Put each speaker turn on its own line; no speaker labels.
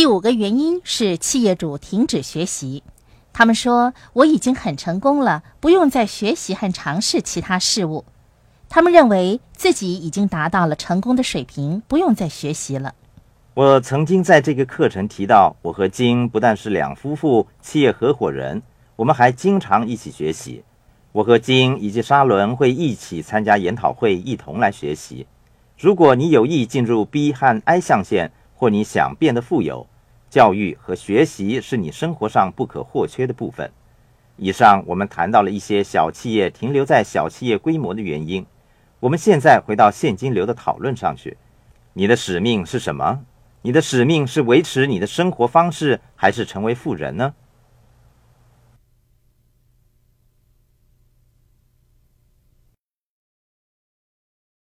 第五个原因是企业主停止学习。他们说：“我已经很成功了，不用再学习和尝试其他事物。”他们认为自己已经达到了成功的水平，不用再学习了。
我曾经在这个课程提到，我和金不但是两夫妇企业合伙人，我们还经常一起学习。我和金以及沙伦会一起参加研讨会，一同来学习。如果你有意进入 B 和 I 象限，或你想变得富有，教育和学习是你生活上不可或缺的部分。以上我们谈到了一些小企业停留在小企业规模的原因。我们现在回到现金流的讨论上去。你的使命是什么？你的使命是维持你的生活方式，还是成为富人呢？